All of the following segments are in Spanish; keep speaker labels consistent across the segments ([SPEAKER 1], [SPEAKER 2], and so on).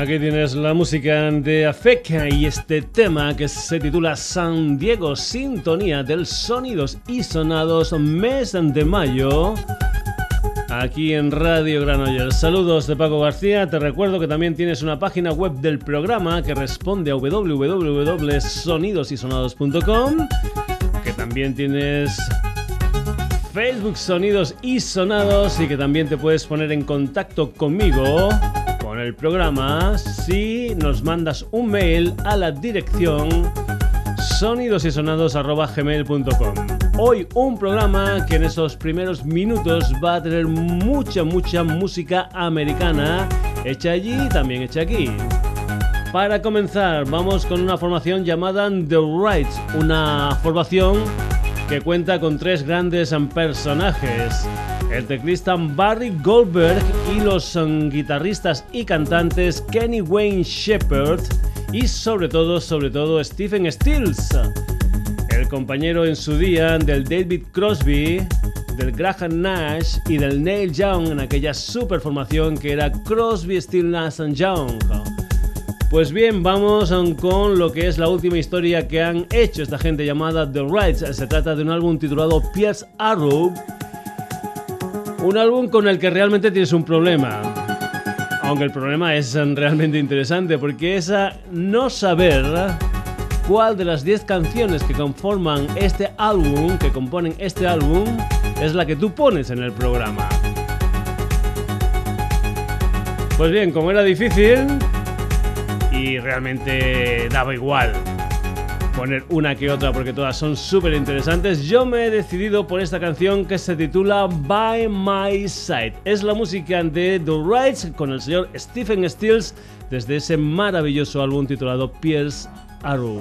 [SPEAKER 1] Aquí tienes la música de Afeca y este tema que se titula San Diego, sintonía del sonidos y sonados mes de mayo. Aquí en Radio Granollers. Saludos de Paco García. Te recuerdo que también tienes una página web del programa que responde a www.sonidosysonados.com. Que también tienes Facebook Sonidos y Sonados y que también te puedes poner en contacto conmigo el programa si nos mandas un mail a la dirección sonidosysonados.gmail.com Hoy un programa que en esos primeros minutos va a tener mucha, mucha música americana hecha allí y también hecha aquí. Para comenzar, vamos con una formación llamada The Rights, una formación que cuenta con tres grandes personajes el teclista Barry Goldberg y los um, guitarristas y cantantes Kenny Wayne Shepherd y sobre todo, sobre todo Stephen Stills, el compañero en su día del David Crosby, del Graham Nash y del Neil Young en aquella super formación que era Crosby, Stills, Nash Young. Pues bien, vamos um, con lo que es la última historia que han hecho esta gente llamada The Rights. Se trata de un álbum titulado Pierce Arrow un álbum con el que realmente tienes un problema. Aunque el problema es realmente interesante porque es no saber cuál de las 10 canciones que conforman este álbum, que componen este álbum, es la que tú pones en el programa. Pues bien, como era difícil y realmente daba igual poner una que otra porque todas son súper interesantes, yo me he decidido por esta canción que se titula By My Side. Es la música de The Rights con el señor Stephen Stills desde ese maravilloso álbum titulado Pierce Arrow.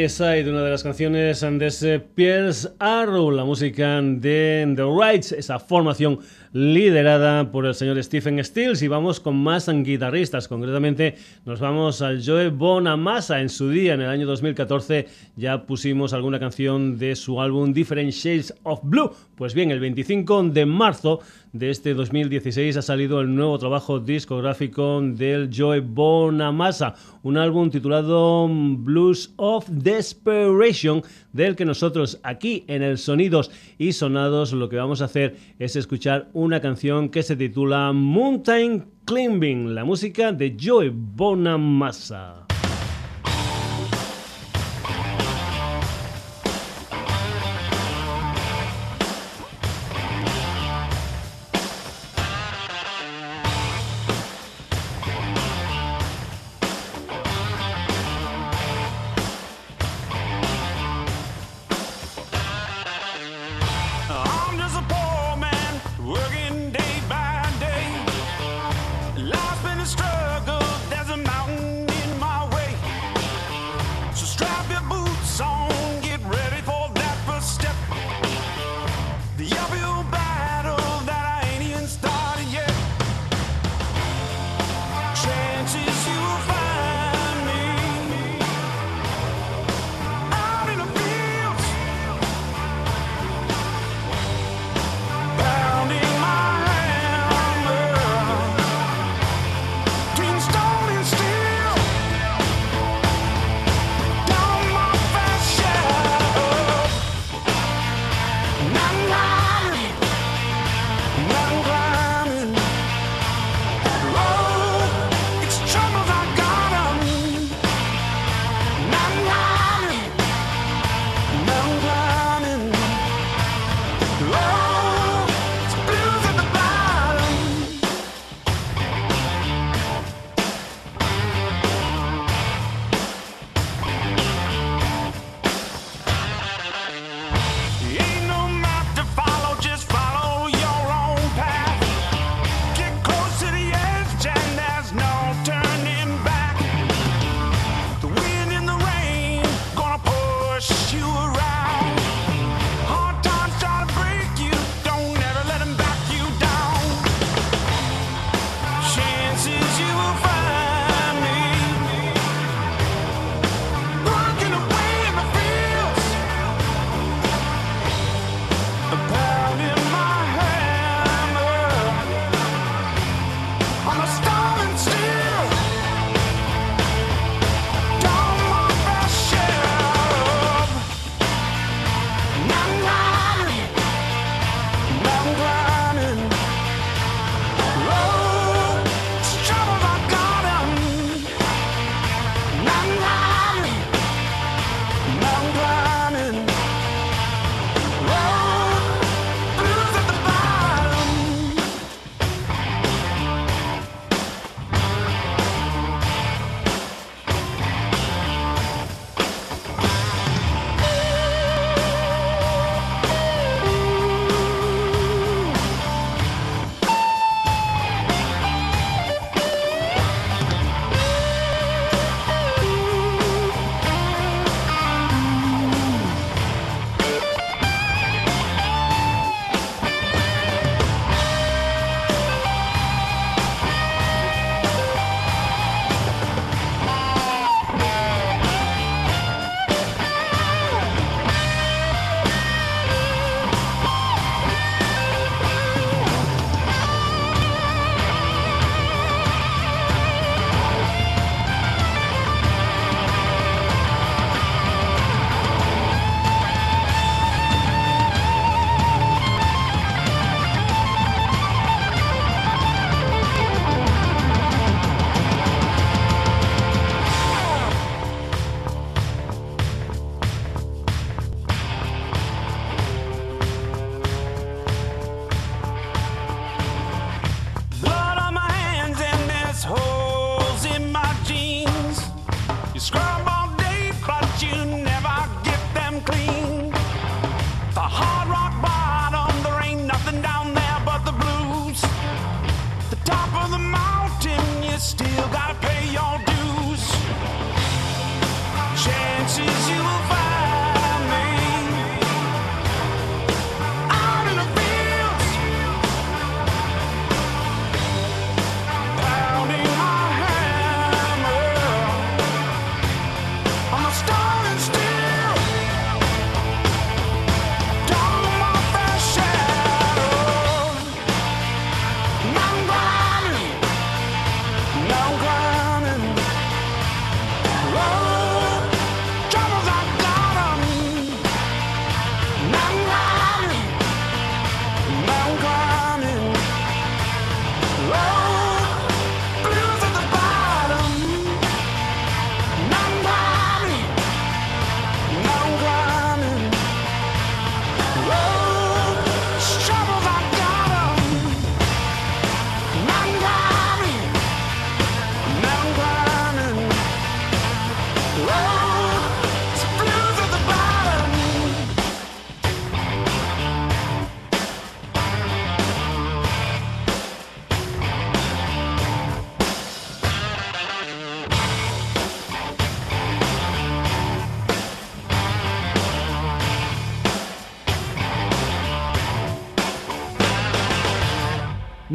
[SPEAKER 1] My Side, una de las canciones de ese Pierce Arrow, la música de The Rights, esa formación liderada por el señor Stephen Stills. Y vamos con más guitarristas, concretamente nos vamos al Joe Bonamassa. En su día, en el año 2014 ya pusimos alguna canción de su álbum Different Shades of Blue, pues bien, el 25 de marzo de este 2016 ha salido el nuevo trabajo discográfico del Joe Bonamassa, un álbum titulado Blues of Desperation, del que nosotros aquí en el Sonidos y Sonados lo que vamos a hacer es escuchar una canción que se titula Mountain Climbing, la música de Joe Bonamassa.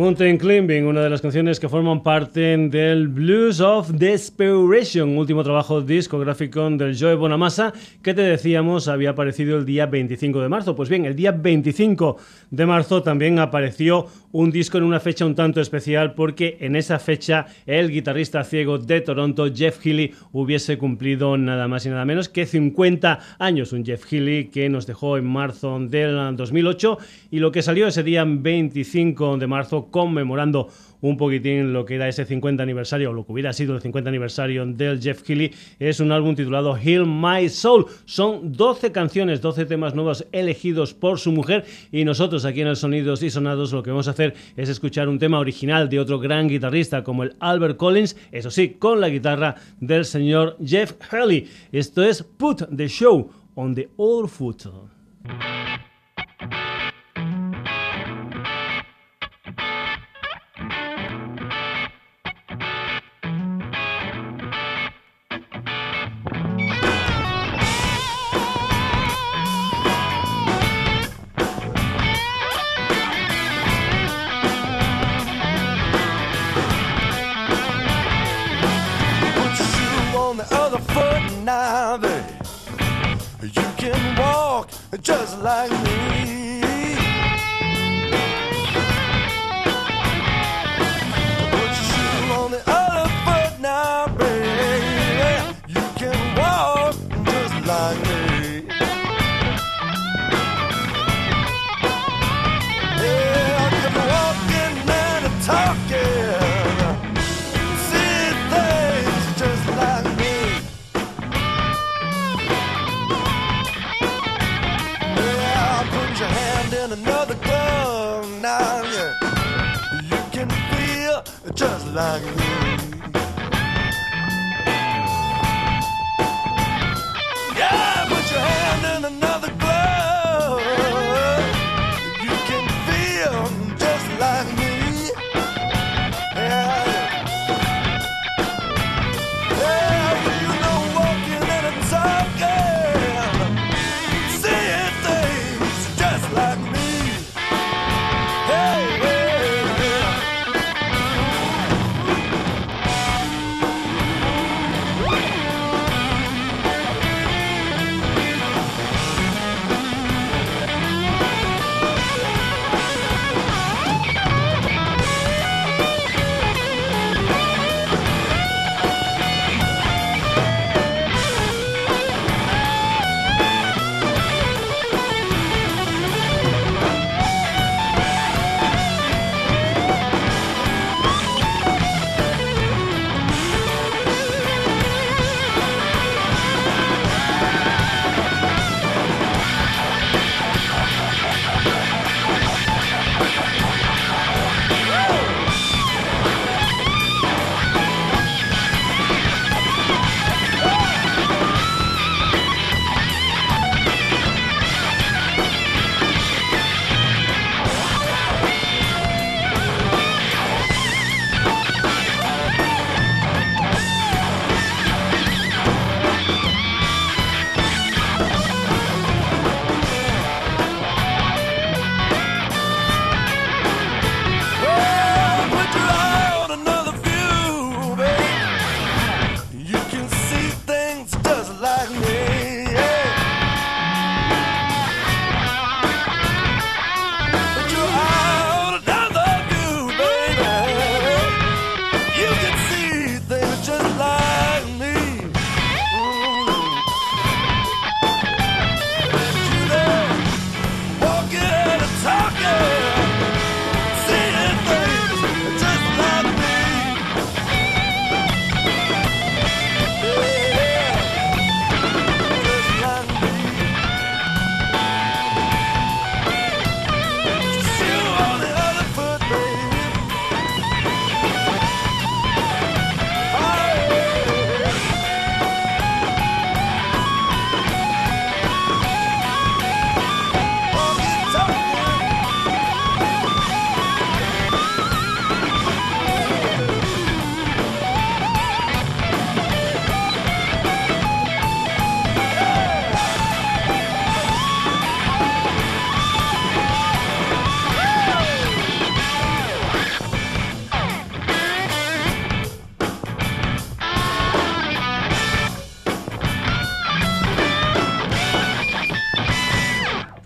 [SPEAKER 1] Mountain Climbing, una de las canciones que forman parte del Blues of Desperation, último trabajo discográfico del Joe Bonamassa, que te decíamos había aparecido el día 25 de marzo. Pues bien, el día 25 de marzo también apareció un disco en una fecha un tanto especial porque en esa fecha el guitarrista ciego de Toronto, Jeff Healy, hubiese cumplido nada más y nada menos que 50 años. Un Jeff Healy que nos dejó en marzo del 2008 y lo que salió ese día 25 de marzo conmemorando un poquitín lo que era ese 50 aniversario, o lo que hubiera sido el 50 aniversario del Jeff Keighley, es un álbum titulado Heal My Soul. Son 12 canciones, 12 temas nuevos elegidos por su mujer y nosotros aquí en el Sonidos y Sonados lo que vamos a hacer es escuchar un tema original de otro gran guitarrista como el Albert Collins, eso sí, con la guitarra del señor Jeff Healy. Esto es Put the Show on the Old Foot.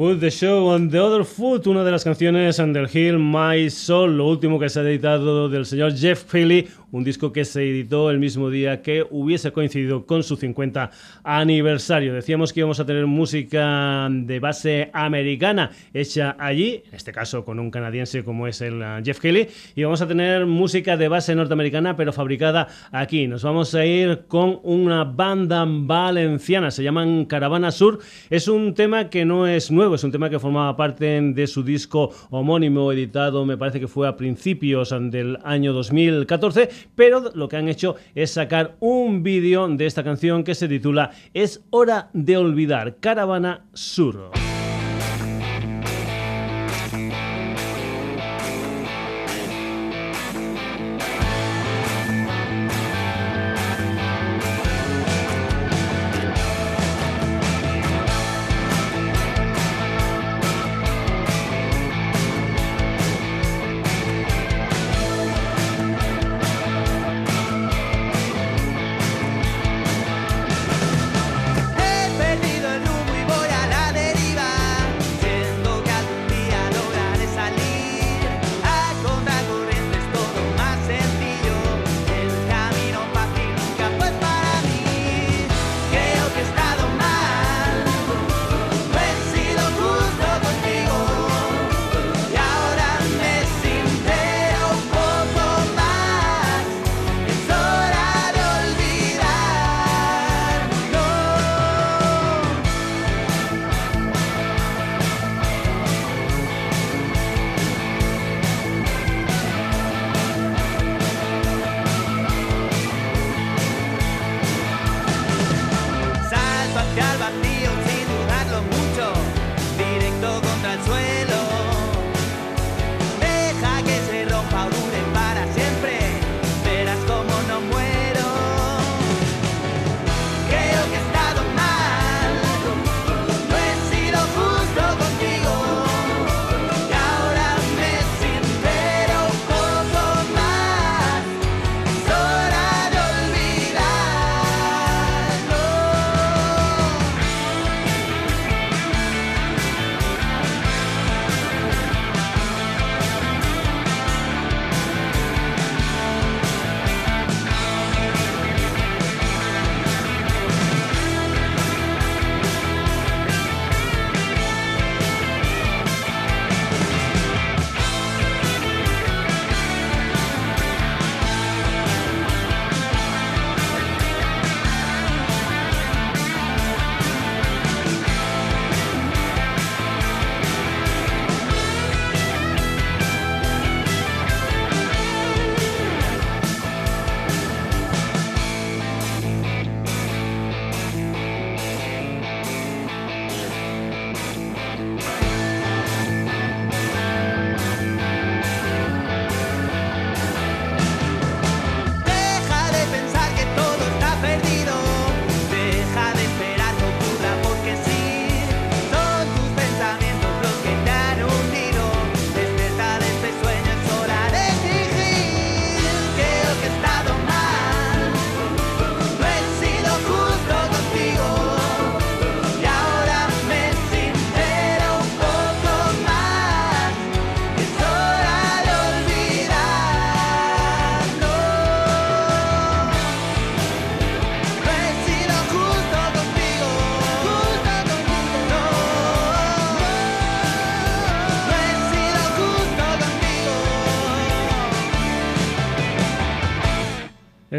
[SPEAKER 1] Put the Show on the Other Foot, una de las canciones Under Hill, My Soul, lo último que se ha editado del señor Jeff Philly, un disco que se editó el mismo día que hubiese coincidido con su 50 aniversario. Decíamos que íbamos a tener música de base americana hecha allí, en este caso con un canadiense como es el uh, Jeff Kelly, y vamos a tener música de base norteamericana pero fabricada aquí. Nos vamos a ir con una banda valenciana, se llaman Caravana Sur. Es un tema que no es nuevo, es un tema que formaba parte de su disco homónimo editado, me parece que fue a principios del año 2014 pero lo que han hecho es sacar un vídeo de esta canción que se titula Es hora de olvidar, Caravana Sur.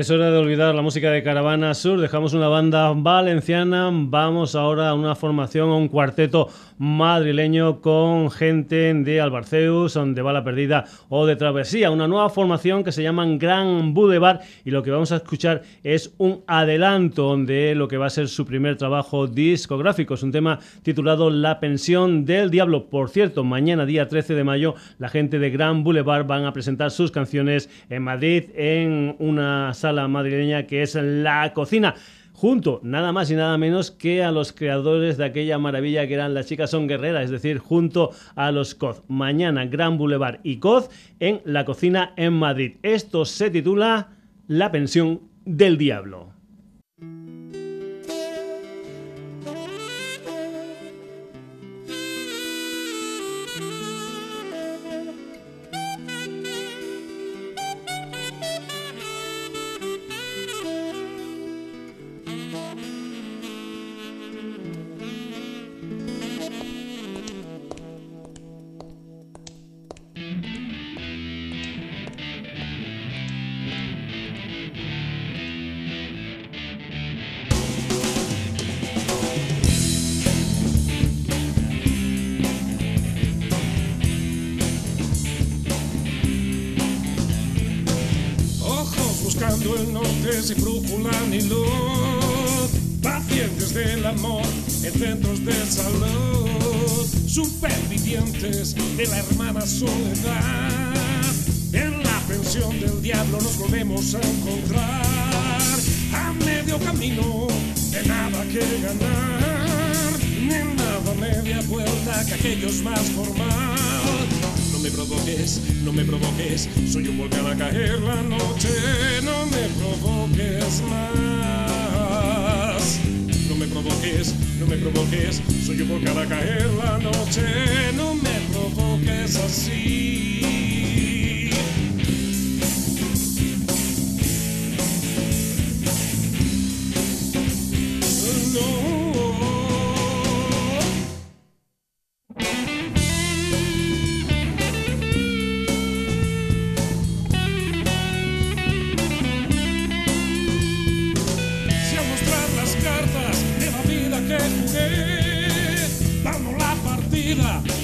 [SPEAKER 1] Es hora de olvidar la música de Caravana Sur, dejamos una banda valenciana, vamos ahora a una formación, a un cuarteto madrileño con gente de Albarceus, de Bala Perdida o de Travesía, una nueva formación que se llama Gran Boulevard y lo que vamos a escuchar es un adelanto de lo que va a ser su primer trabajo discográfico, es un tema titulado La pensión del diablo. Por cierto, mañana día 13 de mayo la gente de Gran Boulevard van a presentar sus canciones en Madrid en una sala la madrileña que es La Cocina junto nada más y nada menos que a los creadores de aquella maravilla que eran Las chicas son guerreras, es decir, junto a los COZ. Mañana Gran Boulevard y COZ en La Cocina en Madrid. Esto se titula La pensión del diablo.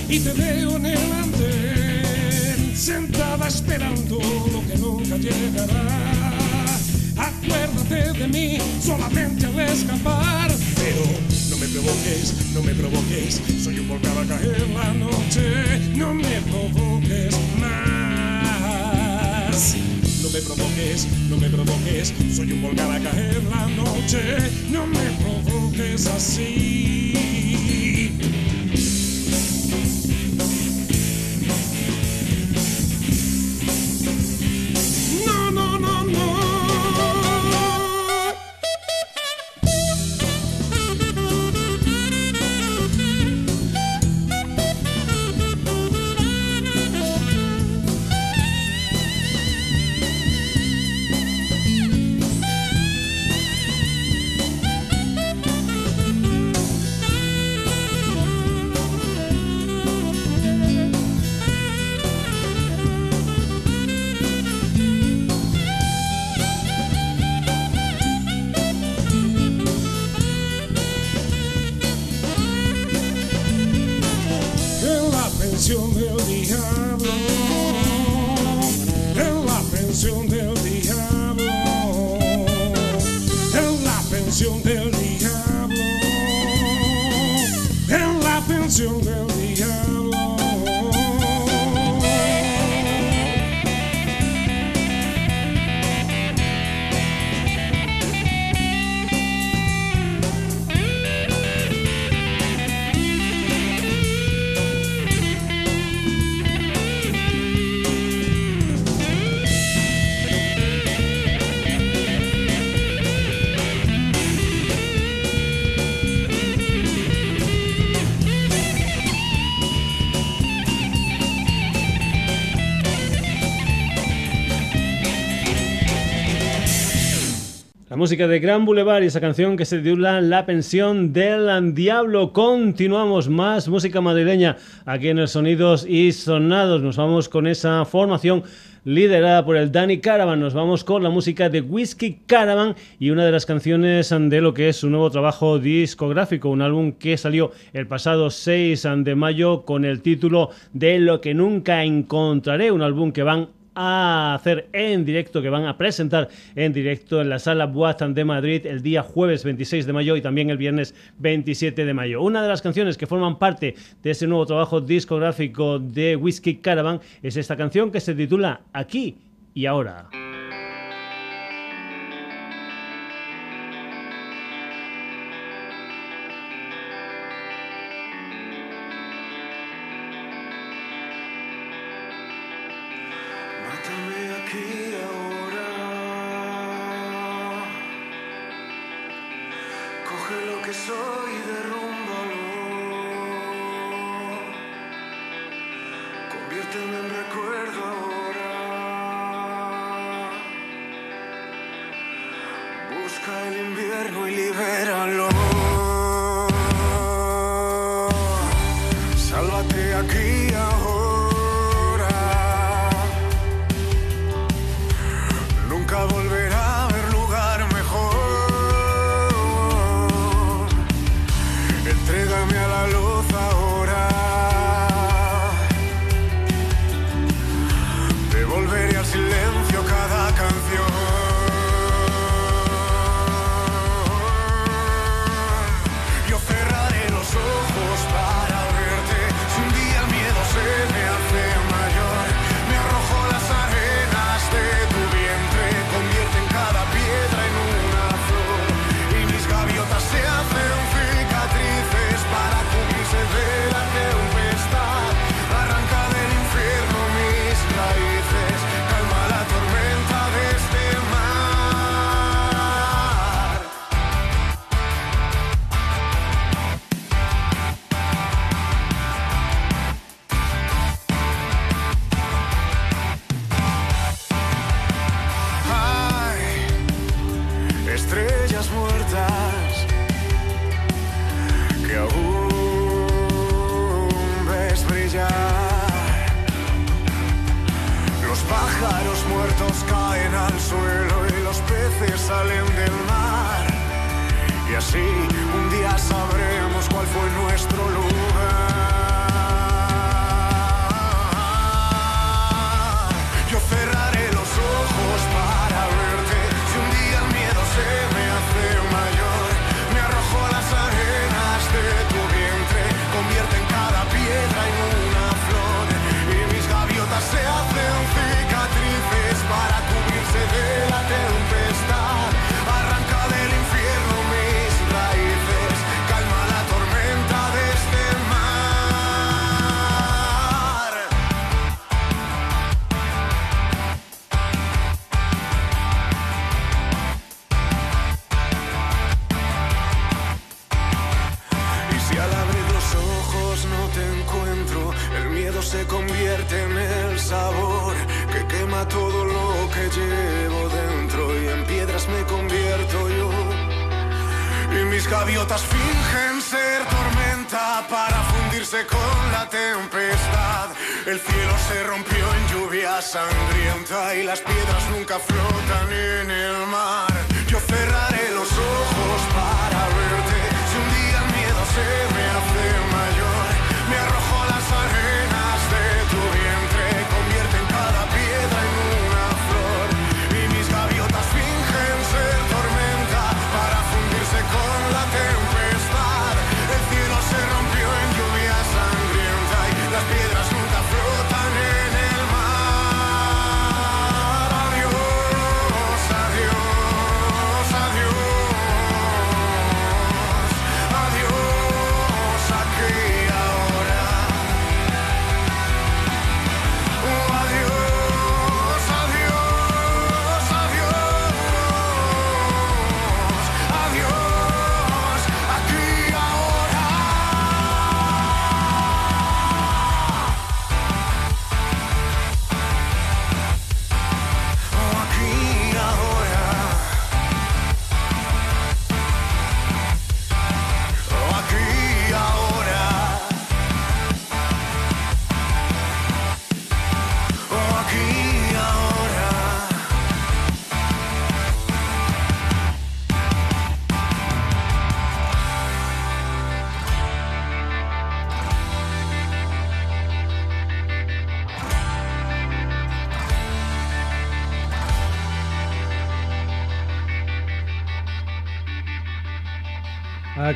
[SPEAKER 2] Y te veo en el andén, sentada esperando lo que nunca llegará. Acuérdate de mí solamente al escapar, pero no me provoques, no me provoques, soy un volcán a caer la noche, no me provoques más. No me provoques, no me provoques, soy un volcán a caer la noche, no me provoques así.
[SPEAKER 1] Música de Gran Boulevard y esa canción que se titula La pensión del diablo. Continuamos más música madrileña aquí en el Sonidos y Sonados. Nos vamos con esa formación liderada por el Danny Caravan. Nos vamos con la música de Whiskey Caravan y una de las canciones de lo que es su nuevo trabajo discográfico, un álbum que salió el pasado 6 de mayo con el título de Lo que nunca encontraré, un álbum que van a hacer en directo, que van a presentar en directo en la sala Boatan de Madrid el día jueves 26 de mayo y también el viernes 27 de mayo. Una de las canciones que forman parte de ese nuevo trabajo discográfico de Whiskey Caravan es esta canción que se titula Aquí y ahora.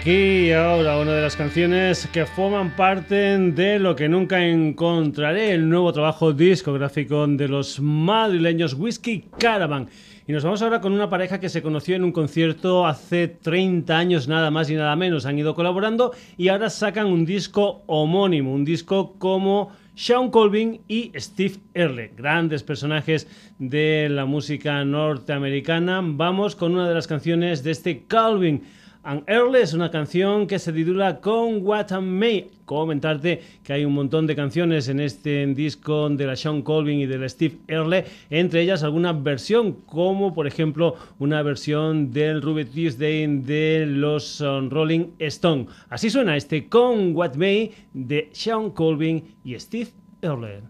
[SPEAKER 1] Aquí y ahora una de las canciones que forman parte de lo que nunca encontraré, el nuevo trabajo discográfico de los madrileños Whiskey Caravan. Y nos vamos ahora con una pareja que se conoció en un concierto hace 30 años, nada más y nada menos. Han ido colaborando y ahora sacan un disco homónimo, un disco como Sean Colvin y Steve Earle, grandes personajes de la música norteamericana. Vamos con una de las canciones de este Colvin. And Early es una canción que se titula Con What I May. Comentarte que hay un montón de canciones en este disco de la Sean Colvin y de la Steve Earle, entre ellas alguna versión, como por ejemplo una versión del Ruby Tuesday de los um, Rolling Stone. Así suena este Con What May de Sean Colvin y Steve Earle.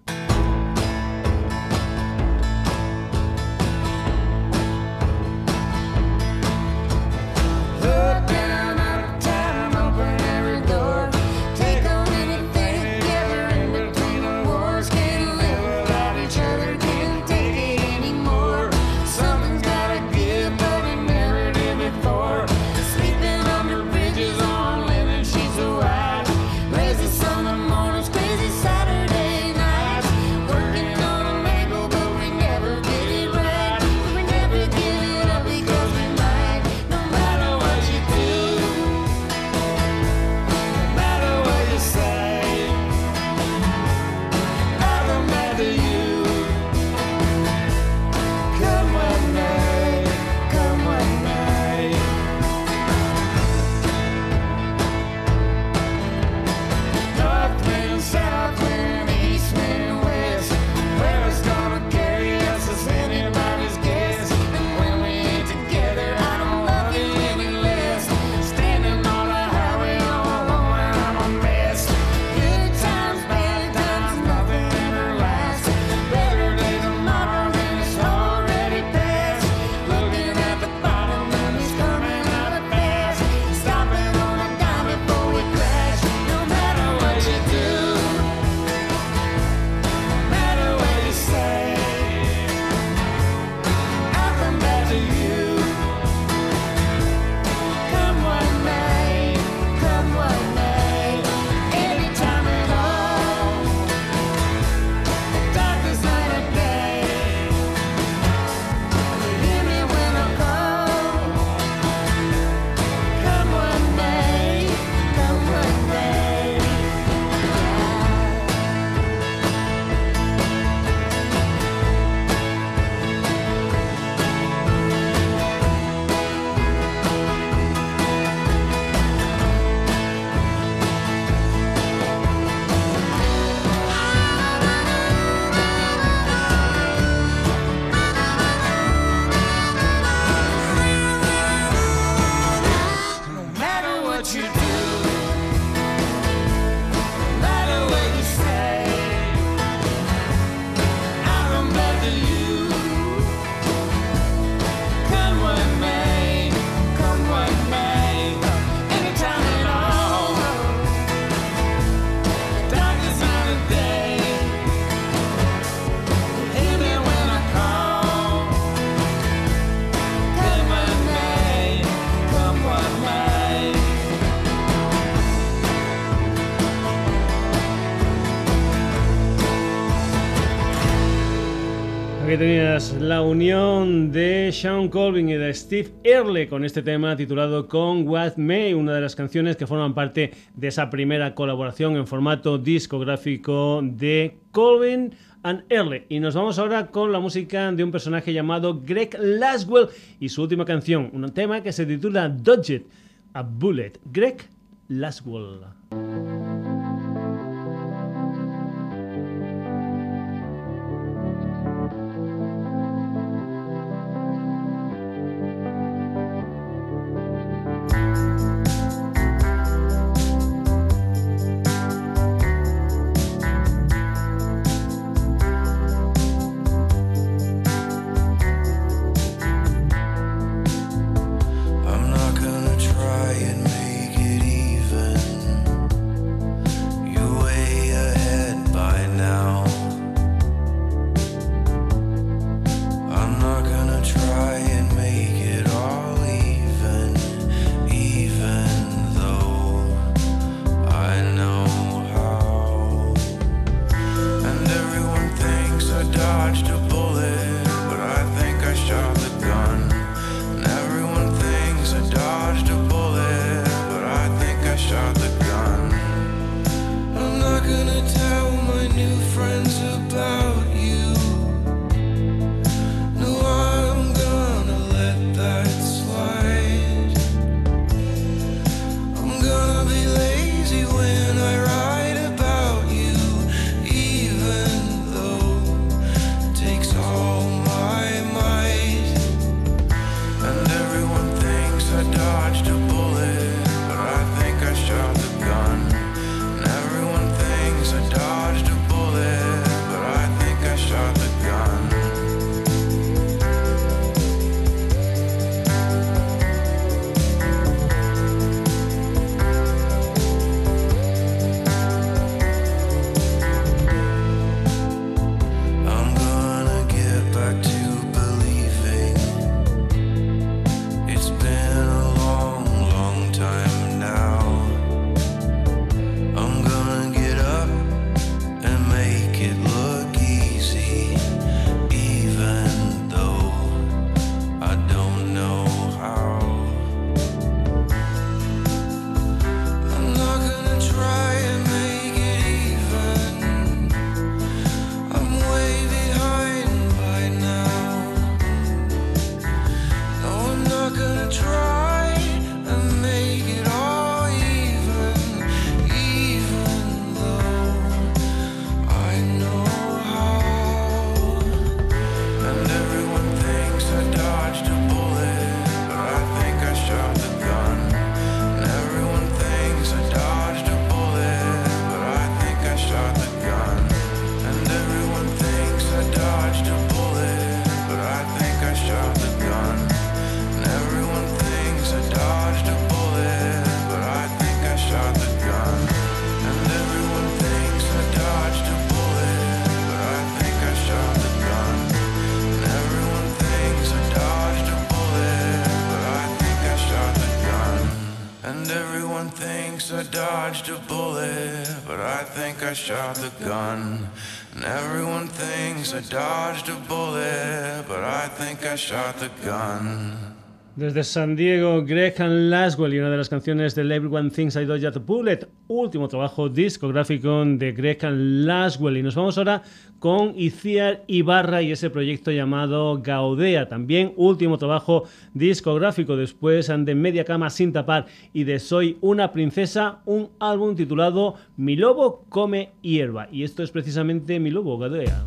[SPEAKER 3] La unión de Sean Colvin y de Steve Earle con este tema titulado Con What May, una de las canciones que forman parte de esa primera colaboración en formato discográfico de Colvin and Earle. Y nos vamos ahora con la música de un personaje llamado Greg Laswell y su última canción, un tema que se titula Dodge a Bullet. Greg Laswell. dodged a bullet, but I think I shot the gun. And everyone thinks I dodged a bullet, but I think I shot the gun. Desde San Diego, Greg Laswell y una de las canciones de Everyone Thinks I Do Just Bullet, último trabajo discográfico de Greg Laswell. Y nos vamos ahora con Iciar Ibarra y ese proyecto llamado Gaudea, también último trabajo discográfico después de Media Cama Sin Tapar y de Soy una Princesa, un álbum titulado Mi Lobo Come Hierba. Y esto es precisamente Mi Lobo Gaudea.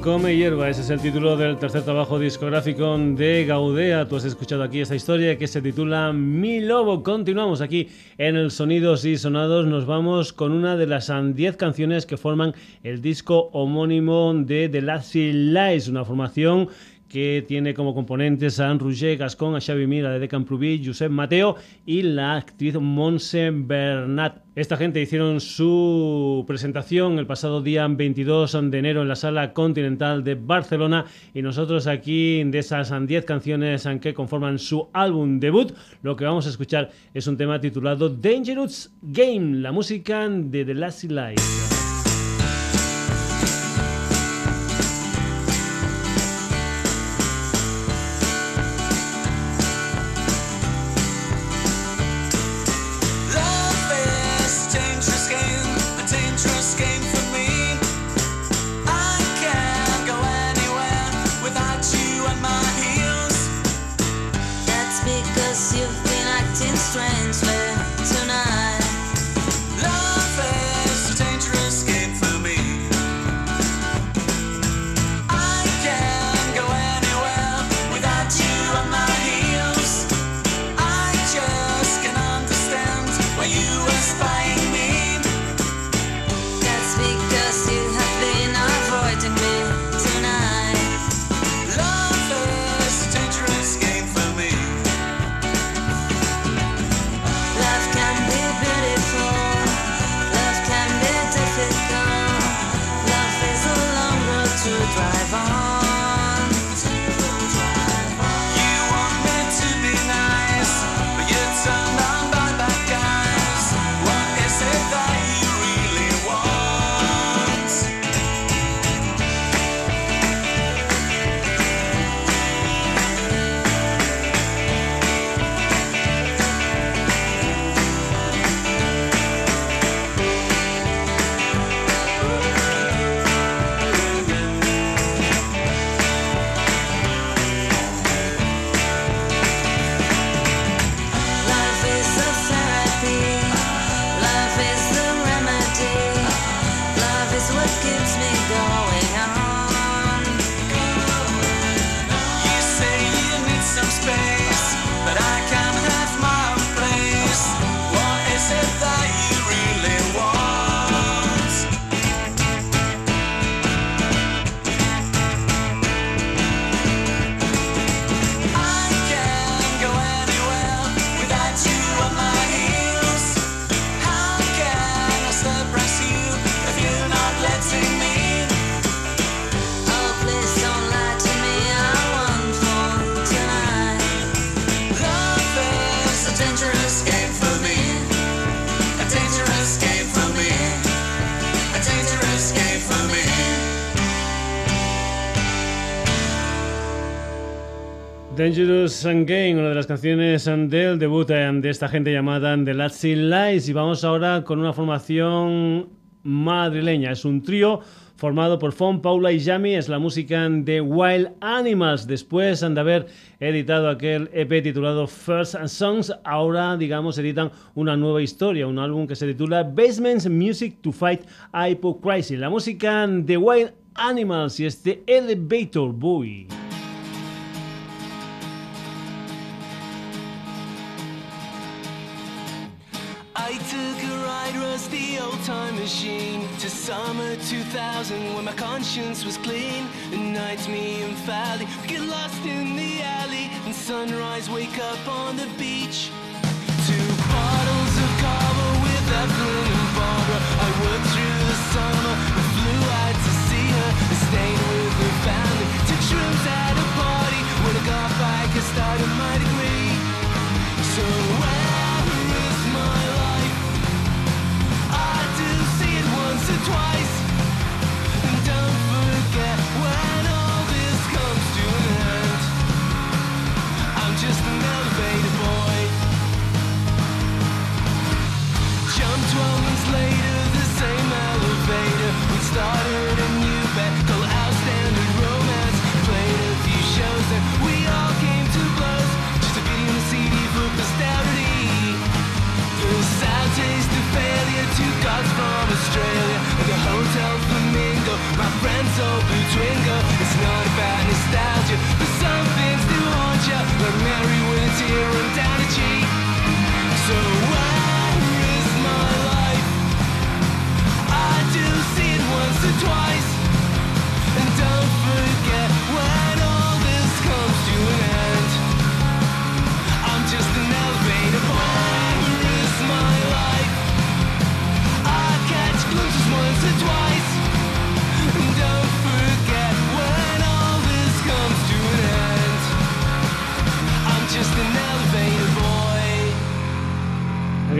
[SPEAKER 1] Come hierba, ese es el título del tercer trabajo discográfico de Gaudea. Tú has escuchado aquí esta historia que se titula Mi Lobo. Continuamos aquí en el Sonidos y Sonados. Nos vamos con una de las 10 canciones que forman el disco homónimo de The Lassie Lies, una formación que tiene como componentes a Roger Gascon, a Xavi Mira de Decan Pruví, Josep Mateo y la actriz Monse Bernat. Esta gente hicieron su presentación el pasado día 22 de enero en la Sala Continental de Barcelona y nosotros aquí de esas 10 canciones que conforman su álbum debut, lo que vamos a escuchar es un tema titulado Dangerous Game, la música de The Lassie Light.
[SPEAKER 4] Dangerous
[SPEAKER 1] Game, una de las canciones del debut de esta gente llamada The Latzy Lights. Y vamos ahora con una formación madrileña. Es un trío formado por Fon, Paula y Yami. Es la música de Wild Animals. Después de haber editado aquel EP titulado First Songs, ahora, digamos, editan una nueva historia, un álbum que se titula Basements Music to Fight Hypocrisy. La música de Wild Animals y este Elevator Boy. Time machine to summer 2000 when my conscience was clean. And nights me and Fally get lost in the alley and sunrise wake up on the beach. Two bottles of cava with Evelyn and Barbara. I worked through the summer and flew out to see her and stayed with her family. Took shrooms at a party when I got back I started my degree. So twice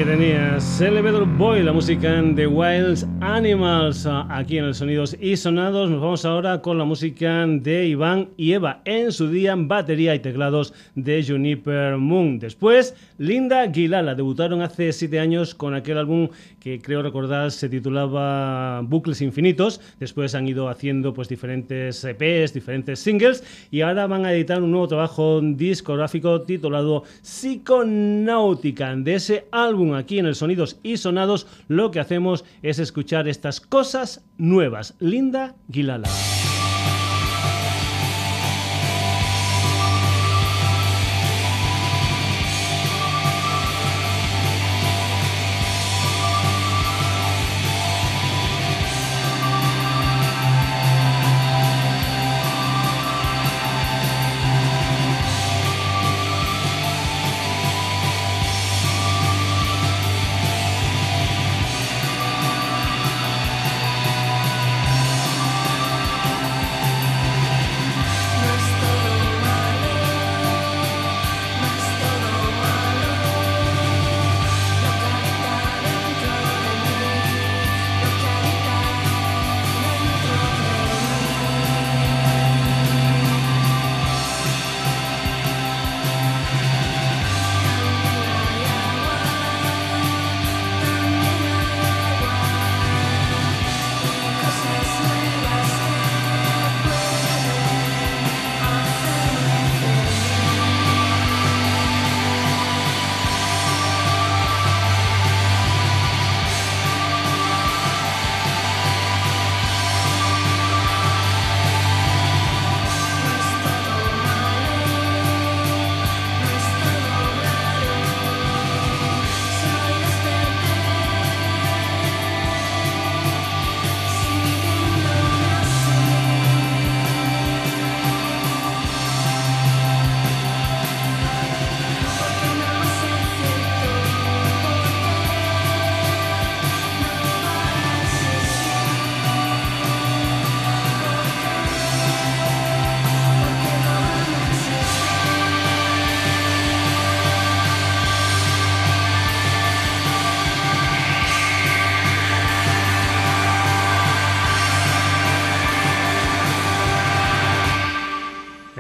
[SPEAKER 1] Aquí tenías Elevator Boy, la música de Wild Animals, ah, aquí en el Sonidos y Sonados. Nos vamos ahora con la música de Iván y Eva, en su día batería y teclados de Juniper Moon. Después, Linda Guilala, debutaron hace siete años con aquel álbum que creo recordar se titulaba Bucles Infinitos. Después han ido haciendo pues diferentes EPs, diferentes singles y ahora van a editar un nuevo trabajo discográfico titulado Psiconautica. De ese álbum aquí en el Sonidos y Sonados, lo que hacemos es escuchar estas cosas nuevas. Linda Guilala.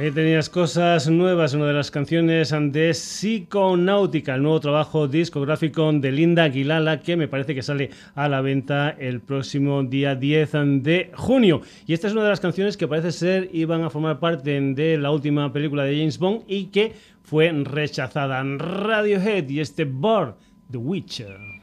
[SPEAKER 5] También tenías cosas nuevas, una de las canciones de Psiconáutica, el nuevo trabajo discográfico de Linda Aguilala, que me parece que sale a la venta el próximo día 10 de junio. Y esta es una de las canciones que parece ser iban a formar parte de la última película de James Bond y que fue rechazada en Radiohead y este Bar, The Witcher.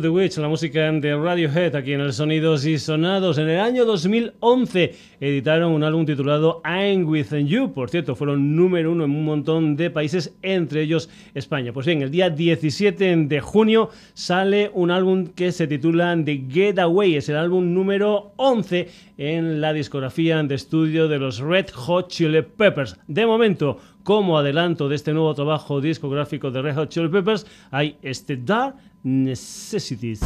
[SPEAKER 5] The Witch, la música de Radiohead, aquí en el Sonidos y Sonados. En el año 2011 editaron un álbum titulado I'm With You. Por cierto, fueron número uno en un montón de países, entre ellos España. Pues bien, el día 17 de junio sale un álbum que se titula The Getaway. Es el álbum número 11 en la discografía de estudio de los Red Hot Chili Peppers. De momento, como adelanto de este nuevo trabajo discográfico de Red Hot Chili Peppers, hay este Dark necessities.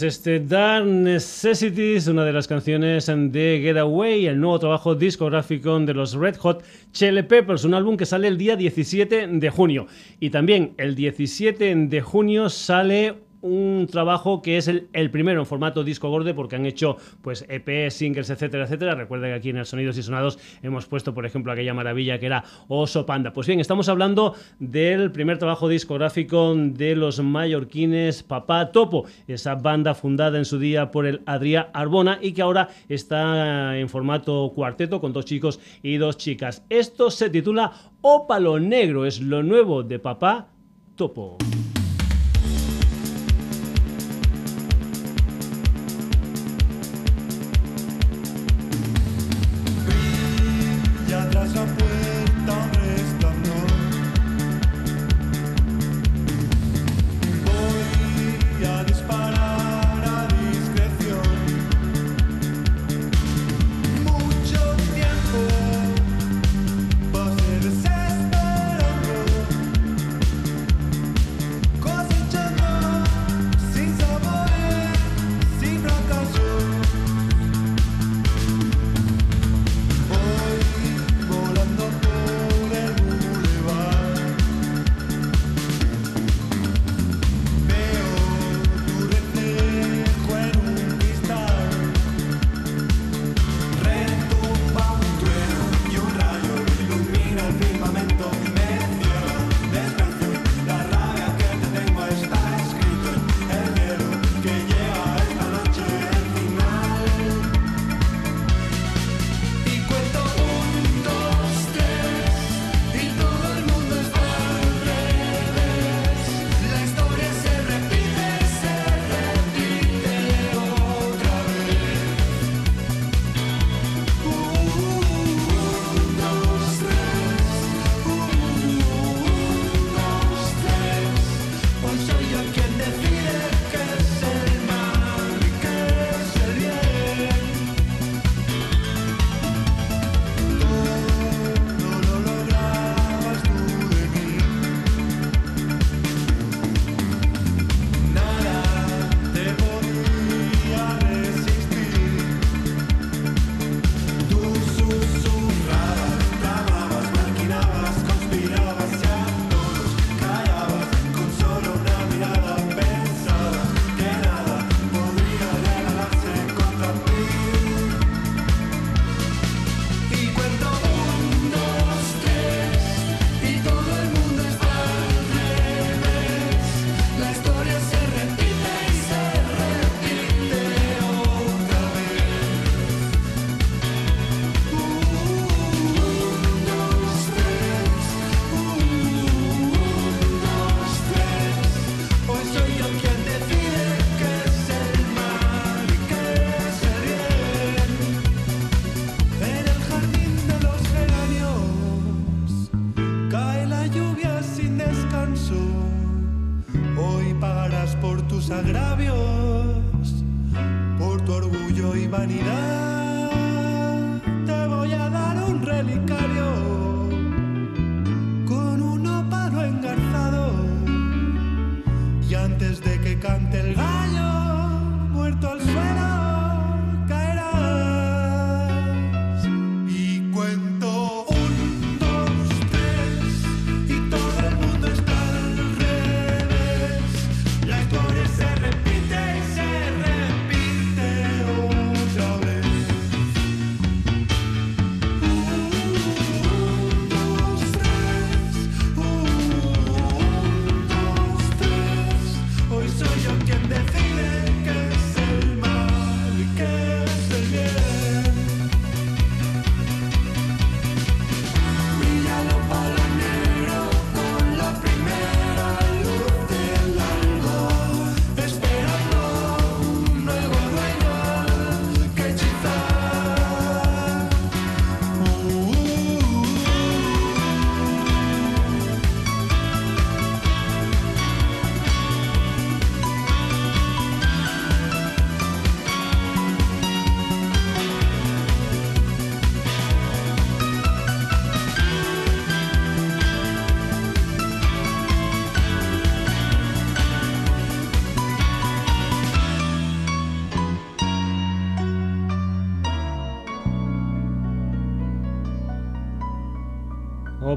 [SPEAKER 1] Este Dark Necessities, una de las canciones de Getaway, el nuevo trabajo discográfico de los Red Hot Chili Peppers, un álbum que sale el día 17 de junio. Y también el 17 de junio sale un trabajo que es el, primero en formato disco gordo porque han hecho pues EP, singles, etcétera, etcétera. Recuerda que aquí en el Sonidos y Sonados hemos puesto, por ejemplo, aquella maravilla que era Oso Panda. Pues bien, estamos hablando del primer trabajo discográfico de los mallorquines Papá Topo, esa banda fundada en su día por el Adrián Arbona y que ahora está en formato cuarteto con dos chicos y dos chicas. Esto se titula Ópalo Negro, es lo nuevo de Papá Topo.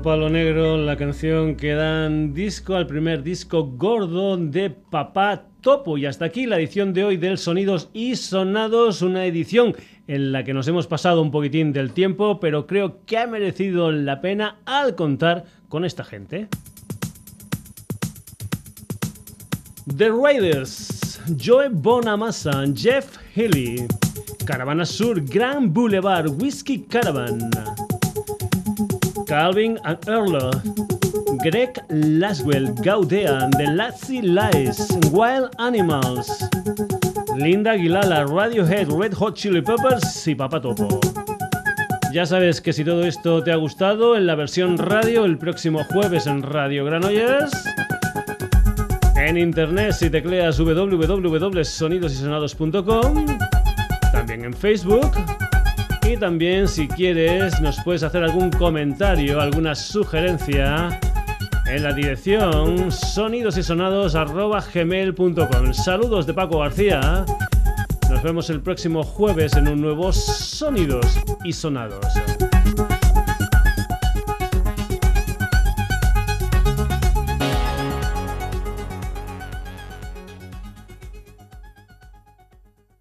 [SPEAKER 1] Palo Negro, la canción que dan disco al primer disco gordo de Papá Topo. Y hasta aquí la edición de hoy del Sonidos y Sonados, una edición en la que nos hemos pasado un poquitín del tiempo, pero creo que ha merecido la pena al contar con esta gente. The Raiders, Joe Bonamassa, Jeff Healy, Caravana Sur, Grand Boulevard, Whiskey Caravan. Calvin and Earl, Greg Laswell, Gaudean, The Lazy Lies, Wild Animals, Linda Aguilala, Radiohead, Red Hot Chili Peppers y Papa Topo. Ya sabes que si todo esto te ha gustado, en la versión radio el próximo jueves en Radio Granollers. En internet si tecleas www.sonidosysonados.com. También en Facebook y también si quieres nos puedes hacer algún comentario, alguna sugerencia en la dirección sonidosysonados.gmail.com Saludos de Paco García. Nos vemos el próximo jueves en un nuevo Sonidos y Sonados.